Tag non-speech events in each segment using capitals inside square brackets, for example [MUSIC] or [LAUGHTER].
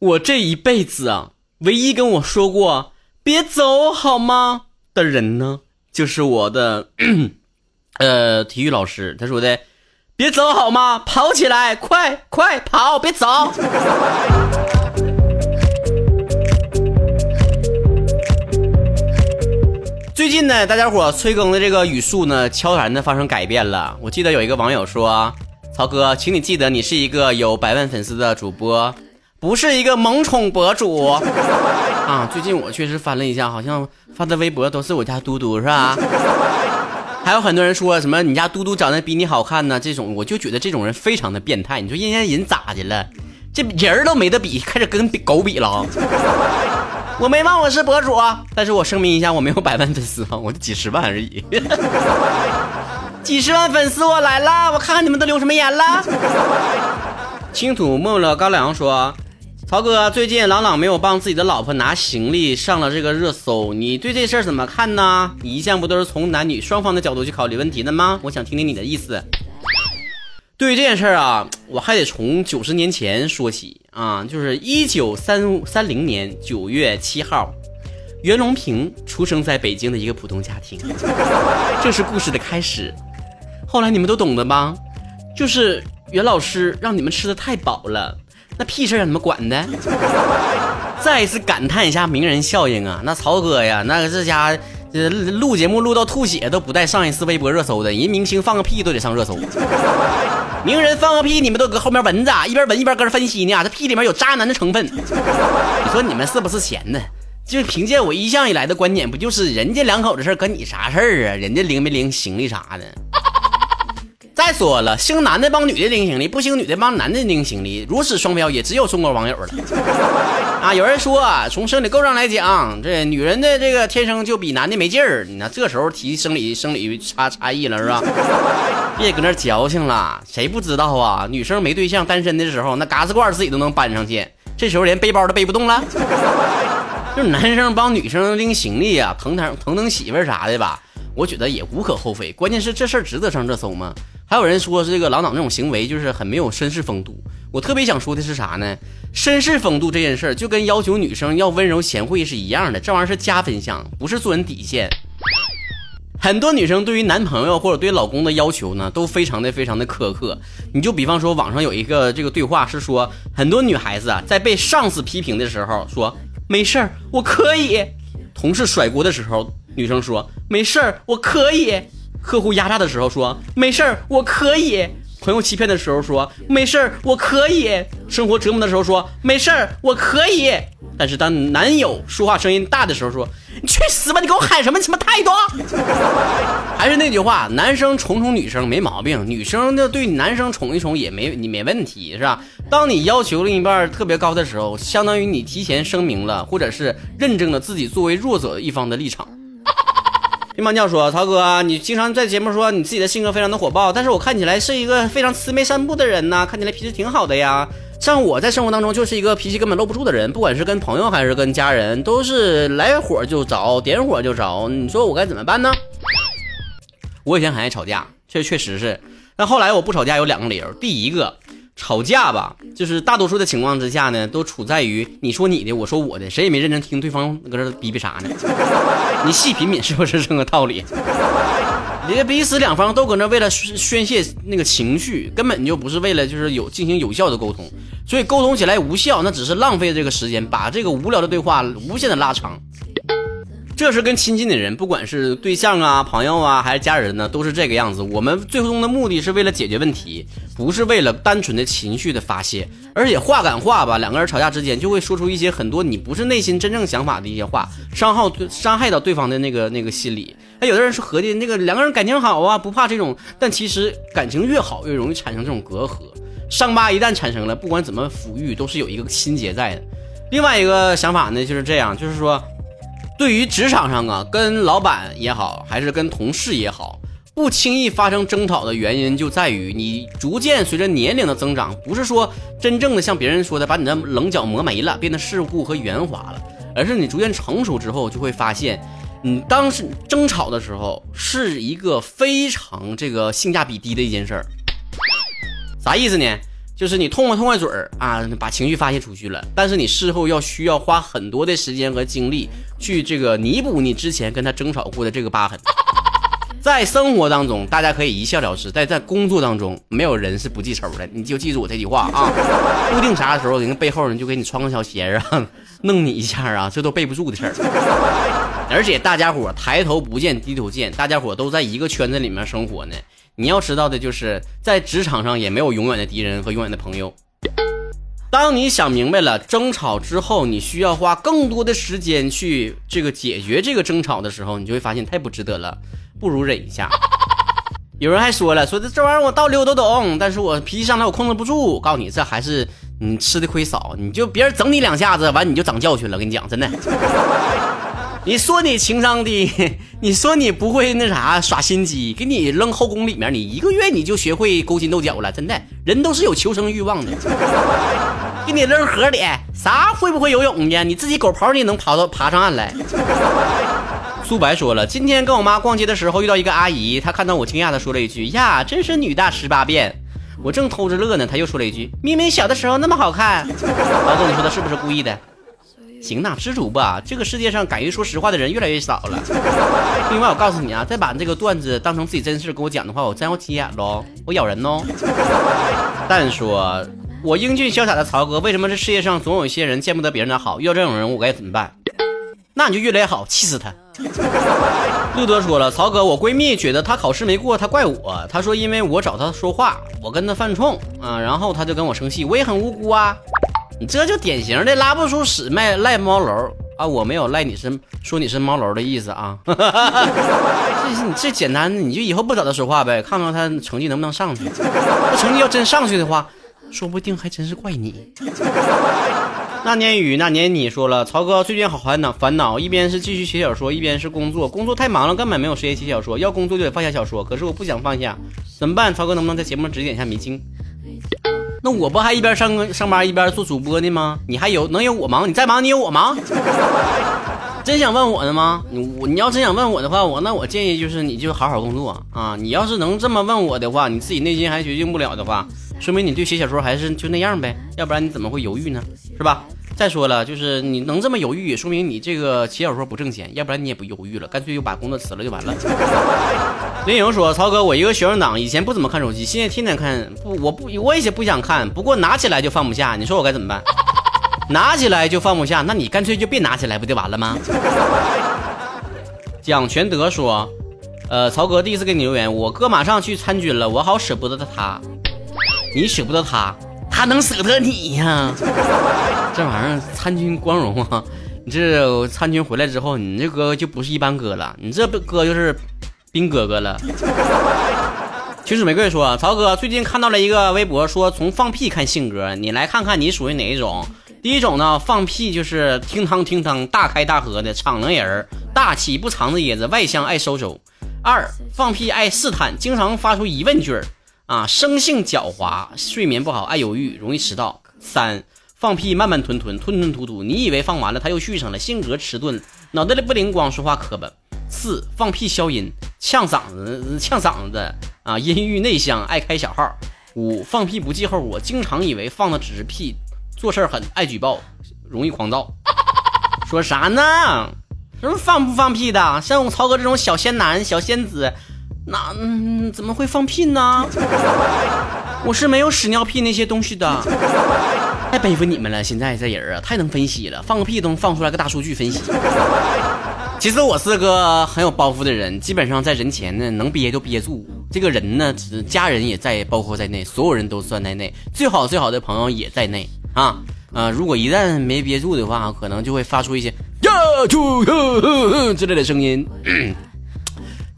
我这一辈子啊，唯一跟我说过“别走好吗”的人呢，就是我的 [CLEARS THROAT] 呃体育老师。他说的“别走好吗？跑起来，快快跑，别走。[LAUGHS] ”最近呢，大家伙催更的这个语速呢，悄然的发生改变了。我记得有一个网友说：“曹哥，请你记得，你是一个有百万粉丝的主播，不是一个萌宠博主。”啊，最近我确实翻了一下，好像发的微博都是我家嘟嘟，是吧？还有很多人说什么你家嘟嘟长得比你好看呢？这种我就觉得这种人非常的变态。你说人家人咋的了？这人都没得比，开始跟狗比了。我没忘我是博主，但是我声明一下，我没有百万粉丝啊，我就几十万而已。几十万粉丝我来了，我看看你们都留什么言了。青土没了高粱说，曹哥最近朗朗没有帮自己的老婆拿行李上了这个热搜，你对这事儿怎么看呢？你一向不都是从男女双方的角度去考虑问题的吗？我想听听你的意思。对于这件事儿啊，我还得从九十年前说起啊，就是一九三三零年九月七号，袁隆平出生在北京的一个普通家庭，这是故事的开始。后来你们都懂的吧？就是袁老师让你们吃的太饱了，那屁事让你们管的。[LAUGHS] 再一次感叹一下名人效应啊，那曹哥呀，那这家这录节目录到吐血都不带上一次微博热搜的，人明星放个屁都得上热搜。[LAUGHS] 名人放个屁，你们都搁后面闻着，一边闻一边搁这分析呢。这屁里面有渣男的成分，[LAUGHS] 你说你们是不是闲呢？就凭借我一向以来的观点，不就是人家两口子事儿，跟你啥事儿啊？人家拎没拎行李啥的？再说了，兴男的帮女的拎行李，不兴女的帮男的拎行李，如此双标也只有中国网友了。[LAUGHS] 啊，有人说，啊从生理构造来讲，这女人的这个天生就比男的没劲儿。你看这时候提生理生理差差异了是吧？[LAUGHS] 别搁那矫情了，谁不知道啊？女生没对象单身的时候，那嘎子罐自己都能搬上去，这时候连背包都背不动了。[LAUGHS] 就是男生帮女生拎行李啊，疼疼疼疼媳妇啥的吧？我觉得也无可厚非。关键是这事儿值得上热搜吗？还有人说这个郎朗这种行为就是很没有绅士风度。我特别想说的是啥呢？绅士风度这件事儿就跟要求女生要温柔贤惠是一样的，这玩意儿是加分项，不是做人底线。很多女生对于男朋友或者对老公的要求呢，都非常的非常的苛刻。你就比方说网上有一个这个对话是说，很多女孩子啊在被上司批评的时候说没事儿我可以，同事甩锅的时候女生说没事儿我可以。客户压榨的时候说没事儿，我可以；朋友欺骗的时候说没事儿，我可以；生活折磨的时候说没事儿，我可以。但是当男友说话声音大的时候说你去死吧！你给我喊什么什么态度？还是那句话，男生宠宠女生没毛病，女生就对男生宠一宠也没你没问题，是吧？当你要求另一半特别高的时候，相当于你提前声明了，或者是认证了自己作为弱者一方的立场。乒乓教说：“曹哥，你经常在节目说你自己的性格非常的火爆，但是我看起来是一个非常慈眉善目的人呢，看起来脾气挺好的呀。像我在生活当中就是一个脾气根本搂不住的人，不管是跟朋友还是跟家人，都是来火就着，点火就着。你说我该怎么办呢？我以前很爱吵架，确确实是，但后来我不吵架有两个理由，第一个。”吵架吧，就是大多数的情况之下呢，都处在于你说你的，我说我的，谁也没认真听对方搁这逼逼啥呢？[LAUGHS] 你细品品是不是这个道理？你彼此两方都搁那为了宣泄那个情绪，根本就不是为了就是有进行有效的沟通，所以沟通起来无效，那只是浪费这个时间，把这个无聊的对话无限的拉长。这是跟亲近的人，不管是对象啊、朋友啊，还是家人呢，都是这个样子。我们最终的目的是为了解决问题，不是为了单纯的情绪的发泄。而且话赶话吧，两个人吵架之间就会说出一些很多你不是内心真正想法的一些话，伤害伤害到对方的那个那个心理。哎，有的人是合计那个两个人感情好啊，不怕这种，但其实感情越好越容易产生这种隔阂。伤疤一旦产生了，不管怎么抚育，都是有一个心结在的。另外一个想法呢，就是这样，就是说。对于职场上啊，跟老板也好，还是跟同事也好，不轻易发生争吵的原因就在于你逐渐随着年龄的增长，不是说真正的像别人说的把你的棱角磨没了，变得世故和圆滑了，而是你逐渐成熟之后，就会发现，你当时争吵的时候是一个非常这个性价比低的一件事儿。啥意思呢？就是你痛快痛快嘴儿啊，把情绪发泄出去了，但是你事后要需要花很多的时间和精力去这个弥补你之前跟他争吵过的这个疤痕。在生活当中，大家可以一笑了之；在在工作当中，没有人是不记仇的。你就记住我这句话啊！[LAUGHS] 不定啥时候，人家背后人就给你穿个小鞋啊，弄你一下啊，这都背不住的事儿。[LAUGHS] 而且大家伙抬头不见低头见，大家伙都在一个圈子里面生活呢。你要知道的就是，在职场上也没有永远的敌人和永远的朋友。当你想明白了争吵之后，你需要花更多的时间去这个解决这个争吵的时候，你就会发现太不值得了，不如忍一下。有人还说了，说这这玩意儿我道理我都懂，但是我脾气上来我控制不住。告诉你，这还是你吃的亏少，你就别人整你两下子，完你就长教训了。跟你讲，真的。你说你情商低，[LAUGHS] 你说你不会那啥耍心机，给你扔后宫里面，你一个月你就学会勾心斗角了。真的，人都是有求生欲望的。[LAUGHS] 给你扔河里，啥会不会游泳呢？你自己狗刨你能爬到爬上岸来？苏白说了，今天跟我妈逛街的时候遇到一个阿姨，她看到我惊讶的说了一句：“呀，真是女大十八变。”我正偷着乐呢，她又说了一句：“明明小的时候那么好看。”老公，你说她是不是故意的？行呐，知足吧。这个世界上敢于说实话的人越来越少了。另外，我告诉你啊，再把这个段子当成自己真事跟我讲的话，我真要急眼喽，我咬人喽。但说，我英俊潇洒的曹哥，为什么这世界上总有一些人见不得别人的好？遇到这种人，我该怎么办？那你就越来越好，气死他。路德说了，曹哥，我闺蜜觉得她考试没过，她怪我。她说因为我找她说话，我跟她犯冲啊，然后她就跟我生气，我也很无辜啊。你这就典型的拉不出屎卖赖猫楼啊！我没有赖你是说你是猫楼的意思啊！[LAUGHS] 这你这简单的，你就以后不找他说话呗，看看他成绩能不能上去。那成绩要真上去的话，说不定还真是怪你。那年雨那年你说了，曹哥最近好烦恼烦恼，一边是继续写小说，一边是工作，工作太忙了，根本没有时间写小说。要工作就得放下小说，可是我不想放下，怎么办？曹哥能不能在节目指点一下迷津？那我不还一边上上班一边做主播呢吗？你还有能有我忙？你再忙你有我忙？[LAUGHS] 真想问我的吗？你我你要真想问我的话，我那我建议就是你就好好工作啊！你要是能这么问我的话，你自己内心还决定不了的话，说明你对写小说还是就那样呗，要不然你怎么会犹豫呢？是吧？再说了，就是你能这么犹豫，说明你这个写小说不挣钱，要不然你也不犹豫了，干脆就把工作辞了就完了。[LAUGHS] 林颖说：“曹哥，我一个学生党，以前不怎么看手机，现在天天看。不，我不，我也不想看，不过拿起来就放不下。你说我该怎么办？[LAUGHS] 拿起来就放不下，那你干脆就别拿起来，不就完了吗？”蒋全德说：“呃，曹哥第一次给你留言，我哥马上去参军了，我好舍不得他。你舍不得他，他能舍得你呀？” [LAUGHS] 这玩意儿参军光荣啊！你这参军回来之后，你这哥就不是一般哥了，你这哥就是兵哥哥了。青史玫瑰说：“曹哥最近看到了一个微博，说从放屁看性格，你来看看你属于哪一种？第一种呢，放屁就是听汤听汤，大开大合的敞亮人，大气不藏着掖着，外向爱收收。二放屁爱试探，经常发出疑问句儿啊，生性狡猾，睡眠不好，爱犹豫，容易迟到。三。”放屁慢慢吞吞吞吞吐吐，你以为放完了他又续上了，性格迟钝，脑袋里不灵光，说话磕巴。四放屁消音，呛嗓子呛嗓子啊，阴郁内向，爱开小号。五放屁不计后果，经常以为放的只是屁，做事很爱举报，容易狂躁。说啥呢？什么放不放屁的？像我曹哥这种小仙男、小仙子，那嗯怎么会放屁呢？我是没有屎尿屁那些东西的。太佩服你们了！现在这人啊，太能分析了，放个屁都能放出来个大数据分析。其实我是个很有包袱的人，基本上在人前呢能憋就憋住。这个人呢，家人也在包括在内，所有人都算在内，最好最好的朋友也在内啊啊！如果一旦没憋住的话，可能就会发出一些呀就之类的声音。[CLEARS THROAT]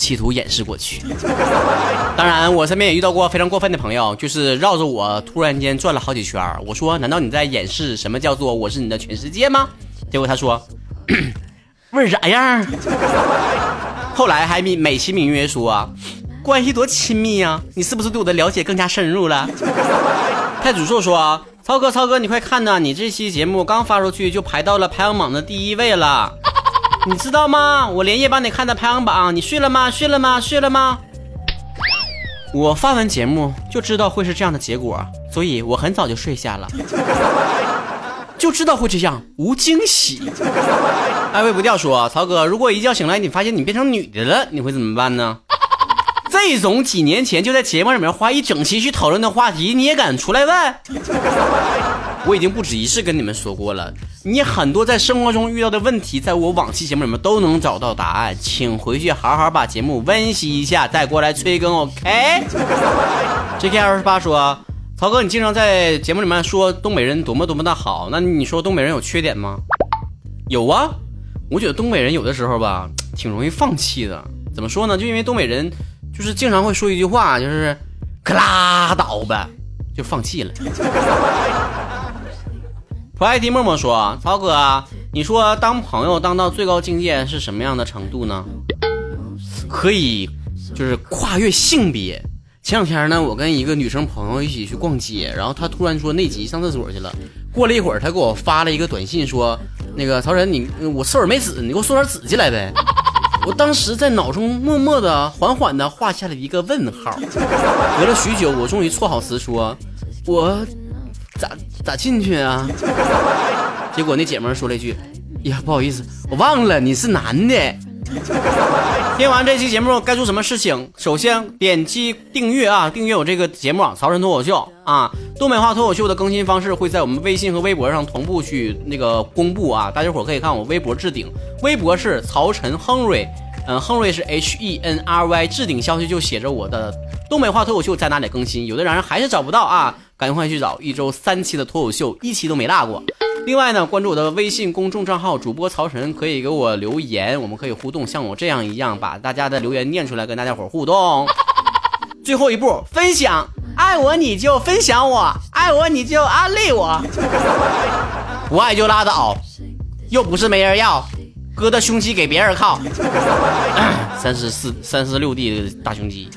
企图掩饰过去，当然，我身边也遇到过非常过分的朋友，就是绕着我突然间转了好几圈我说：“难道你在掩饰什么叫做我是你的全世界吗？”结果他说：“味儿咋样？”后来还美美其名曰说：“关系多亲密呀，你是不是对我的了解更加深入了？”太祖寿说：“超哥，超哥，你快看呐，你这期节目刚发出去就排到了排行榜的第一位了。”你知道吗？我连夜帮你看的排行榜，你睡了吗？睡了吗？睡了吗？我发完节目就知道会是这样的结果，所以我很早就睡下了，就知道会这样，无惊喜。艾薇不掉说，曹哥，如果一觉醒来你发现你变成女的了，你会怎么办呢？这种几年前就在节目里面花一整期去讨论的话题，你也敢出来问？我已经不止一次跟你们说过了，你很多在生活中遇到的问题，在我往期节目里面都能找到答案，请回去好好把节目温习一下，再过来催更，OK？JK 二十八说，曹哥，你经常在节目里面说东北人多么多么的好，那你说东北人有缺点吗？有啊，我觉得东北人有的时候吧，挺容易放弃的。怎么说呢？就因为东北人就是经常会说一句话，就是可拉倒吧，就放弃了。不爱听默默说：“曹哥，你说当朋友当到最高境界是什么样的程度呢？可以，就是跨越性别。前两天呢，我跟一个女生朋友一起去逛街，然后她突然说内急上厕所去了。过了一会儿，她给我发了一个短信，说那个曹晨，你我厕所没纸，你给我送点纸进来呗。[LAUGHS] 我当时在脑中默默的、缓缓的画下了一个问号。隔了许久，我终于错好词说，我。”咋咋进去啊？[LAUGHS] 结果那姐们说了一句：“呀，不好意思，我忘了你是男的。[LAUGHS] ”听完这期节目该做什么事情？首先点击订阅啊，订阅我这个节目《曹晨脱口秀》啊。东北话脱口秀的更新方式会在我们微信和微博上同步去那个公布啊，大家伙可以看我微博置顶，微博是曹晨亨瑞，嗯，亨瑞是 H E N R Y，置顶消息就写着我的东北话脱口秀在哪里更新，有的人还是找不到啊。赶快去找一周三期的脱口秀，一期都没落过。另外呢，关注我的微信公众账号主播曹晨，可以给我留言，我们可以互动，像我这样一样，把大家的留言念出来，跟大家伙互动。[LAUGHS] 最后一步，分享，爱我你就分享我，爱我你就安利我，[LAUGHS] 不爱就拉倒，又不是没人要，哥的胸肌给别人靠，[COUGHS] 三十四三十六 D 的大胸肌。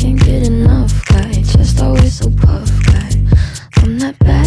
can't get enough guy, just always so puff guy. I'm that bad.